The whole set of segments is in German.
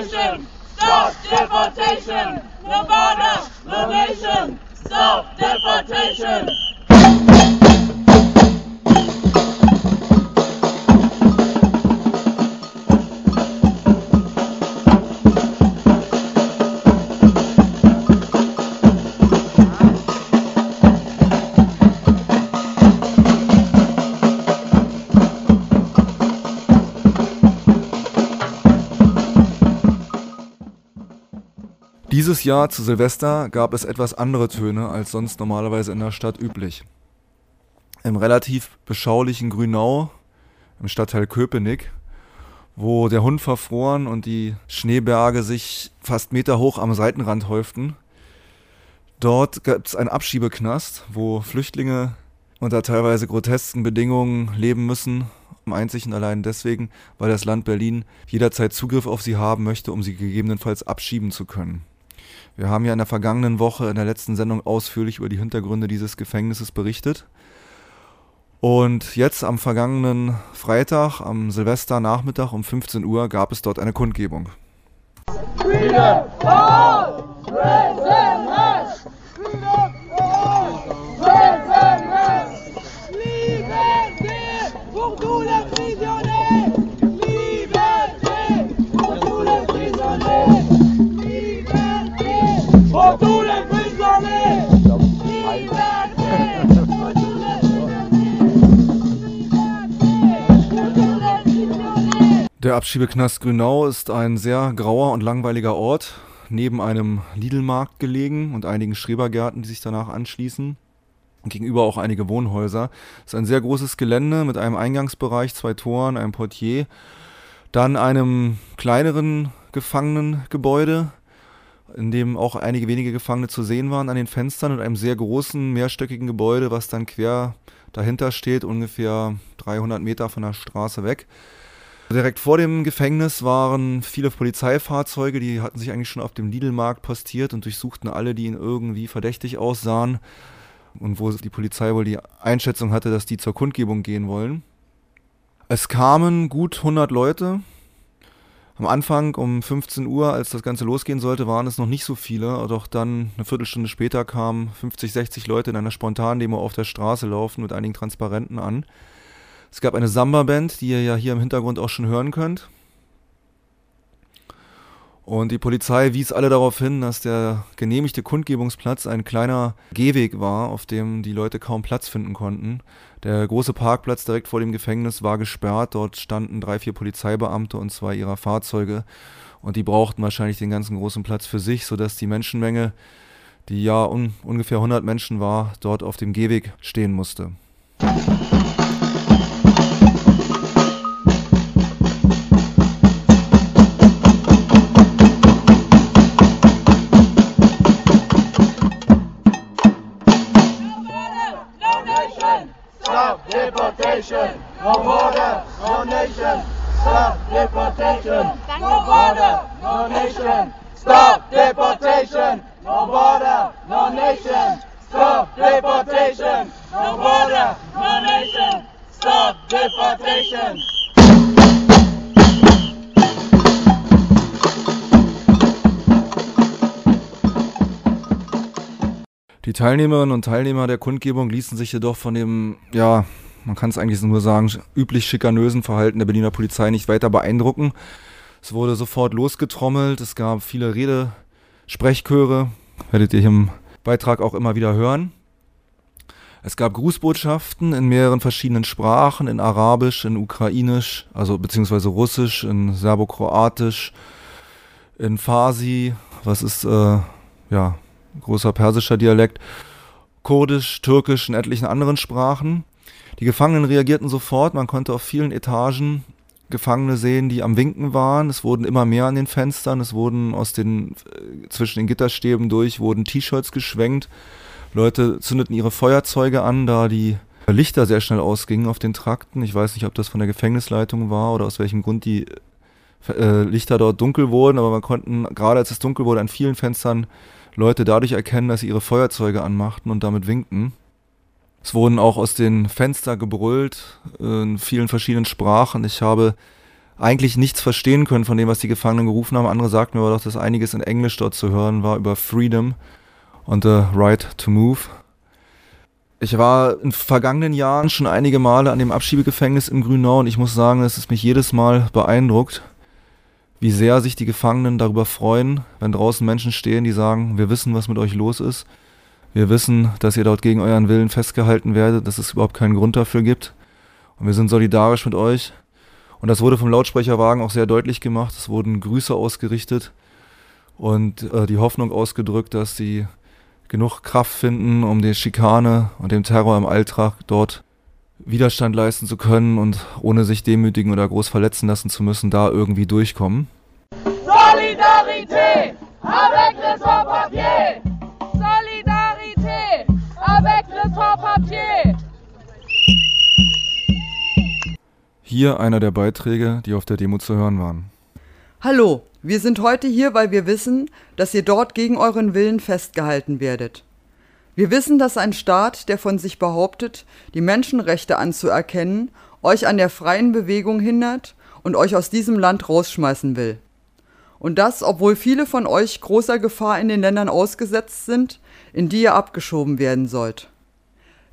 nation, stop deportation. No border, no nation, stop deportation. Dieses Jahr zu Silvester gab es etwas andere Töne als sonst normalerweise in der Stadt üblich. Im relativ beschaulichen Grünau, im Stadtteil Köpenick, wo der Hund verfroren und die Schneeberge sich fast meterhoch am Seitenrand häuften. Dort gab es einen Abschiebeknast, wo Flüchtlinge unter teilweise grotesken Bedingungen leben müssen. Einzig und allein deswegen, weil das Land Berlin jederzeit Zugriff auf sie haben möchte, um sie gegebenenfalls abschieben zu können. Wir haben ja in der vergangenen Woche in der letzten Sendung ausführlich über die Hintergründe dieses Gefängnisses berichtet. Und jetzt am vergangenen Freitag, am Silvesternachmittag um 15 Uhr, gab es dort eine Kundgebung. Freedom all, Der Abschiebeknast Grünau ist ein sehr grauer und langweiliger Ort, neben einem Lidl-Markt gelegen und einigen Schrebergärten, die sich danach anschließen. Gegenüber auch einige Wohnhäuser. Es ist ein sehr großes Gelände mit einem Eingangsbereich, zwei Toren, einem Portier, dann einem kleineren Gefangenengebäude, in dem auch einige wenige Gefangene zu sehen waren an den Fenstern und einem sehr großen mehrstöckigen Gebäude, was dann quer dahinter steht, ungefähr 300 Meter von der Straße weg. Direkt vor dem Gefängnis waren viele Polizeifahrzeuge, die hatten sich eigentlich schon auf dem Lidl-Markt postiert und durchsuchten alle, die ihn irgendwie verdächtig aussahen und wo die Polizei wohl die Einschätzung hatte, dass die zur Kundgebung gehen wollen. Es kamen gut 100 Leute. Am Anfang um 15 Uhr, als das Ganze losgehen sollte, waren es noch nicht so viele. Doch dann eine Viertelstunde später kamen 50, 60 Leute in einer Spontandemo auf der Straße laufen mit einigen Transparenten an. Es gab eine Samba-Band, die ihr ja hier im Hintergrund auch schon hören könnt. Und die Polizei wies alle darauf hin, dass der genehmigte Kundgebungsplatz ein kleiner Gehweg war, auf dem die Leute kaum Platz finden konnten. Der große Parkplatz direkt vor dem Gefängnis war gesperrt. Dort standen drei, vier Polizeibeamte und zwei ihrer Fahrzeuge. Und die brauchten wahrscheinlich den ganzen großen Platz für sich, sodass die Menschenmenge, die ja un ungefähr 100 Menschen war, dort auf dem Gehweg stehen musste. Deportation. Die Teilnehmerinnen und Teilnehmer der Kundgebung ließen sich jedoch von dem, ja, man kann es eigentlich nur sagen, üblich schikanösen Verhalten der Berliner Polizei nicht weiter beeindrucken. Es wurde sofort losgetrommelt, es gab viele Rede, Sprechchöre, werdet ihr hier im Beitrag auch immer wieder hören. Es gab Grußbotschaften in mehreren verschiedenen Sprachen, in Arabisch, in Ukrainisch, also beziehungsweise Russisch, in Serbokroatisch, in Farsi, was ist, äh, ja, großer persischer Dialekt, Kurdisch, Türkisch und etlichen anderen Sprachen. Die Gefangenen reagierten sofort, man konnte auf vielen Etagen Gefangene sehen, die am Winken waren. Es wurden immer mehr an den Fenstern, es wurden aus den, äh, zwischen den Gitterstäben durch, wurden T-Shirts geschwenkt. Leute zündeten ihre Feuerzeuge an, da die Lichter sehr schnell ausgingen auf den Trakten. Ich weiß nicht, ob das von der Gefängnisleitung war oder aus welchem Grund die äh, Lichter dort dunkel wurden, aber man konnten, gerade als es dunkel wurde, an vielen Fenstern Leute dadurch erkennen, dass sie ihre Feuerzeuge anmachten und damit winkten. Es wurden auch aus den Fenstern gebrüllt, in vielen verschiedenen Sprachen. Ich habe eigentlich nichts verstehen können von dem, was die Gefangenen gerufen haben. Andere sagten mir aber doch, dass einiges in Englisch dort zu hören war über Freedom und the Right to Move. Ich war in vergangenen Jahren schon einige Male an dem Abschiebegefängnis in Grünau und ich muss sagen, dass es mich jedes Mal beeindruckt, wie sehr sich die Gefangenen darüber freuen, wenn draußen Menschen stehen, die sagen, wir wissen, was mit euch los ist. Wir wissen, dass ihr dort gegen euren Willen festgehalten werdet, dass es überhaupt keinen Grund dafür gibt. Und wir sind solidarisch mit euch. Und das wurde vom Lautsprecherwagen auch sehr deutlich gemacht. Es wurden Grüße ausgerichtet und äh, die Hoffnung ausgedrückt, dass sie genug Kraft finden, um die Schikane und dem Terror im Alltag dort Widerstand leisten zu können und ohne sich demütigen oder groß verletzen lassen zu müssen, da irgendwie durchkommen. Solidarité avec les sans-papiers Solidarité avec les sans-papiers Hier einer der Beiträge, die auf der Demo zu hören waren. Hallo, wir sind heute hier, weil wir wissen, dass ihr dort gegen euren Willen festgehalten werdet. Wir wissen, dass ein Staat, der von sich behauptet, die Menschenrechte anzuerkennen, euch an der freien Bewegung hindert und euch aus diesem Land rausschmeißen will. Und das, obwohl viele von euch großer Gefahr in den Ländern ausgesetzt sind, in die ihr abgeschoben werden sollt.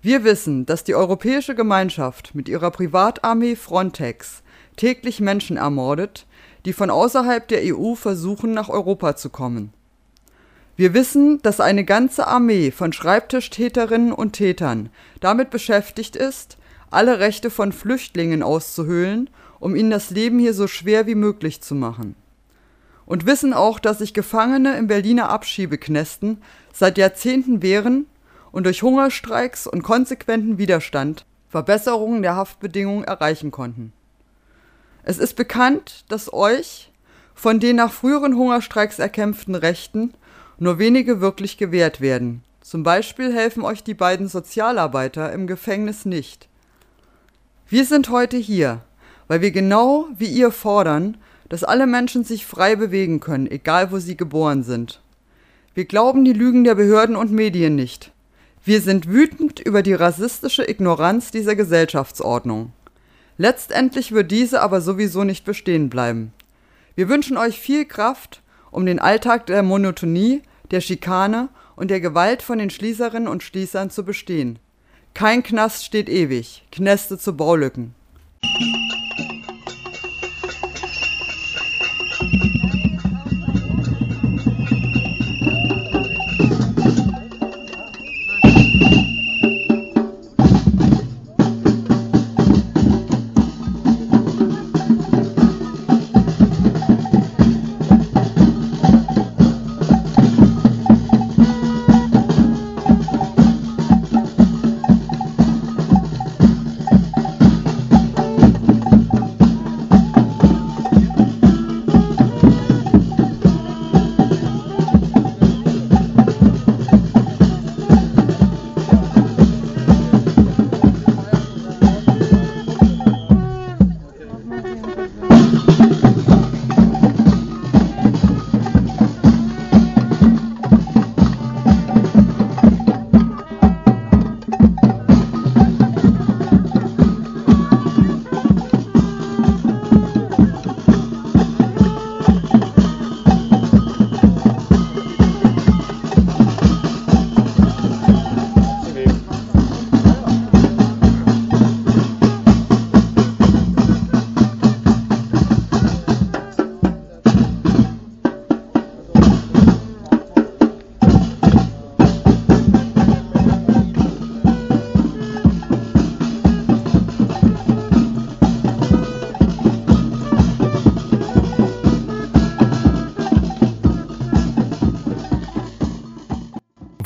Wir wissen, dass die europäische Gemeinschaft mit ihrer Privatarmee Frontex täglich Menschen ermordet, die von außerhalb der EU versuchen, nach Europa zu kommen. Wir wissen, dass eine ganze Armee von Schreibtischtäterinnen und Tätern damit beschäftigt ist, alle Rechte von Flüchtlingen auszuhöhlen, um ihnen das Leben hier so schwer wie möglich zu machen. Und wissen auch, dass sich Gefangene in Berliner Abschiebeknästen seit Jahrzehnten wehren und durch Hungerstreiks und konsequenten Widerstand Verbesserungen der Haftbedingungen erreichen konnten. Es ist bekannt, dass euch von den nach früheren Hungerstreiks erkämpften Rechten nur wenige wirklich gewährt werden. Zum Beispiel helfen euch die beiden Sozialarbeiter im Gefängnis nicht. Wir sind heute hier, weil wir genau wie ihr fordern, dass alle Menschen sich frei bewegen können, egal wo sie geboren sind. Wir glauben die Lügen der Behörden und Medien nicht. Wir sind wütend über die rassistische Ignoranz dieser Gesellschaftsordnung. Letztendlich wird diese aber sowieso nicht bestehen bleiben. Wir wünschen euch viel Kraft, um den Alltag der Monotonie, der Schikane und der Gewalt von den Schließerinnen und Schließern zu bestehen. Kein Knast steht ewig, Knäste zu Baulücken.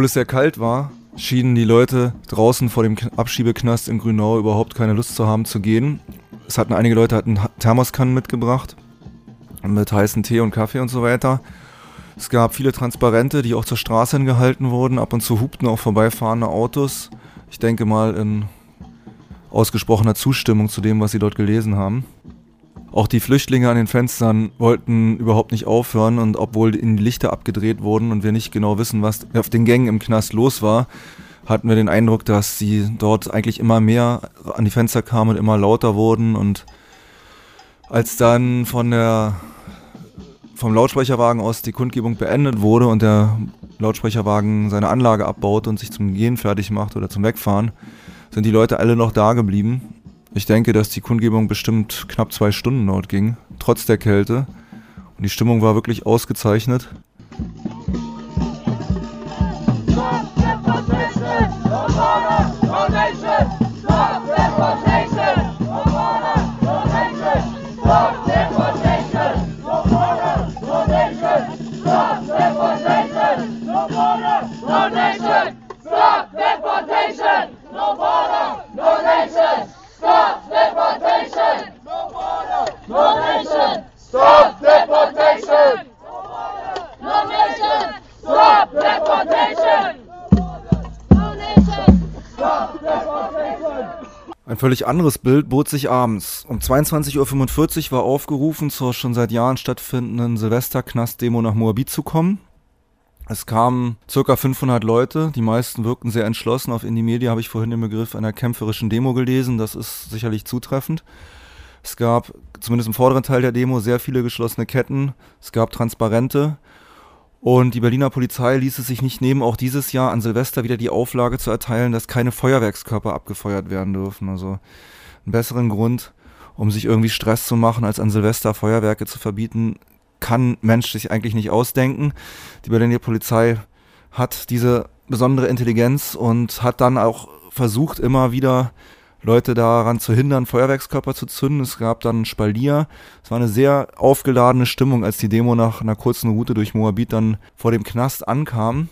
Obwohl es sehr kalt war, schienen die Leute draußen vor dem Abschiebeknast in Grünau überhaupt keine Lust zu haben zu gehen. Es hatten einige Leute hatten Thermoskannen mitgebracht mit heißen Tee und Kaffee und so weiter. Es gab viele Transparente, die auch zur Straße hingehalten wurden. Ab und zu hupten auch vorbeifahrende Autos. Ich denke mal in ausgesprochener Zustimmung zu dem, was sie dort gelesen haben. Auch die Flüchtlinge an den Fenstern wollten überhaupt nicht aufhören und obwohl ihnen die Lichter abgedreht wurden und wir nicht genau wissen, was auf den Gängen im Knast los war, hatten wir den Eindruck, dass sie dort eigentlich immer mehr an die Fenster kamen und immer lauter wurden und Als dann von der vom Lautsprecherwagen aus die Kundgebung beendet wurde und der Lautsprecherwagen seine Anlage abbaut und sich zum Gehen fertig macht oder zum Wegfahren, sind die Leute alle noch da geblieben. Ich denke, dass die Kundgebung bestimmt knapp zwei Stunden dort ging, trotz der Kälte. Und die Stimmung war wirklich ausgezeichnet. Völlig anderes Bild bot sich abends. Um 22.45 Uhr war aufgerufen, zur schon seit Jahren stattfindenden Silvesterknast-Demo nach Moabit zu kommen. Es kamen circa 500 Leute, die meisten wirkten sehr entschlossen. Auf Indie Media habe ich vorhin den Begriff einer kämpferischen Demo gelesen, das ist sicherlich zutreffend. Es gab zumindest im vorderen Teil der Demo sehr viele geschlossene Ketten, es gab Transparente und die Berliner Polizei ließ es sich nicht nehmen, auch dieses Jahr an Silvester wieder die Auflage zu erteilen, dass keine Feuerwerkskörper abgefeuert werden dürfen. Also einen besseren Grund, um sich irgendwie Stress zu machen, als an Silvester Feuerwerke zu verbieten, kann Mensch sich eigentlich nicht ausdenken. Die Berliner Polizei hat diese besondere Intelligenz und hat dann auch versucht, immer wieder Leute daran zu hindern, Feuerwerkskörper zu zünden. Es gab dann Spalier. Es war eine sehr aufgeladene Stimmung, als die Demo nach einer kurzen Route durch Moabit dann vor dem Knast ankam.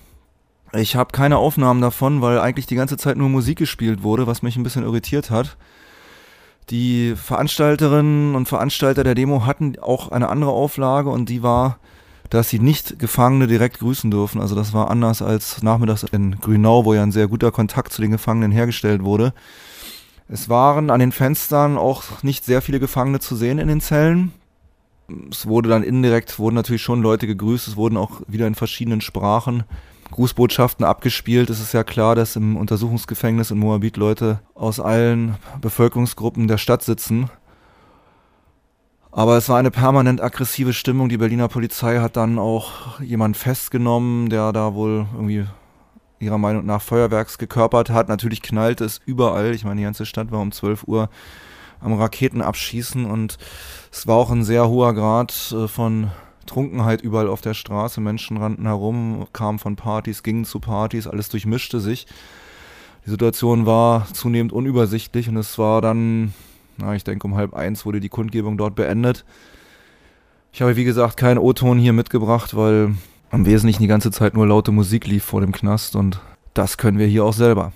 Ich habe keine Aufnahmen davon, weil eigentlich die ganze Zeit nur Musik gespielt wurde, was mich ein bisschen irritiert hat. Die Veranstalterinnen und Veranstalter der Demo hatten auch eine andere Auflage und die war, dass sie nicht Gefangene direkt grüßen dürfen. Also das war anders als nachmittags in Grünau, wo ja ein sehr guter Kontakt zu den Gefangenen hergestellt wurde. Es waren an den Fenstern auch nicht sehr viele Gefangene zu sehen in den Zellen. Es wurde dann indirekt, wurden natürlich schon Leute gegrüßt, es wurden auch wieder in verschiedenen Sprachen Grußbotschaften abgespielt. Es ist ja klar, dass im Untersuchungsgefängnis in Moabit Leute aus allen Bevölkerungsgruppen der Stadt sitzen. Aber es war eine permanent aggressive Stimmung. Die Berliner Polizei hat dann auch jemanden festgenommen, der da wohl irgendwie ihrer Meinung nach Feuerwerks gekörpert hat. Natürlich knallte es überall. Ich meine, die ganze Stadt war um 12 Uhr am Raketenabschießen und es war auch ein sehr hoher Grad äh, von Trunkenheit überall auf der Straße. Menschen rannten herum, kamen von Partys, gingen zu Partys, alles durchmischte sich. Die Situation war zunehmend unübersichtlich und es war dann, na, ich denke, um halb eins wurde die Kundgebung dort beendet. Ich habe, wie gesagt, keinen O-Ton hier mitgebracht, weil am Wesentlichen die ganze Zeit nur laute Musik lief vor dem Knast und das können wir hier auch selber.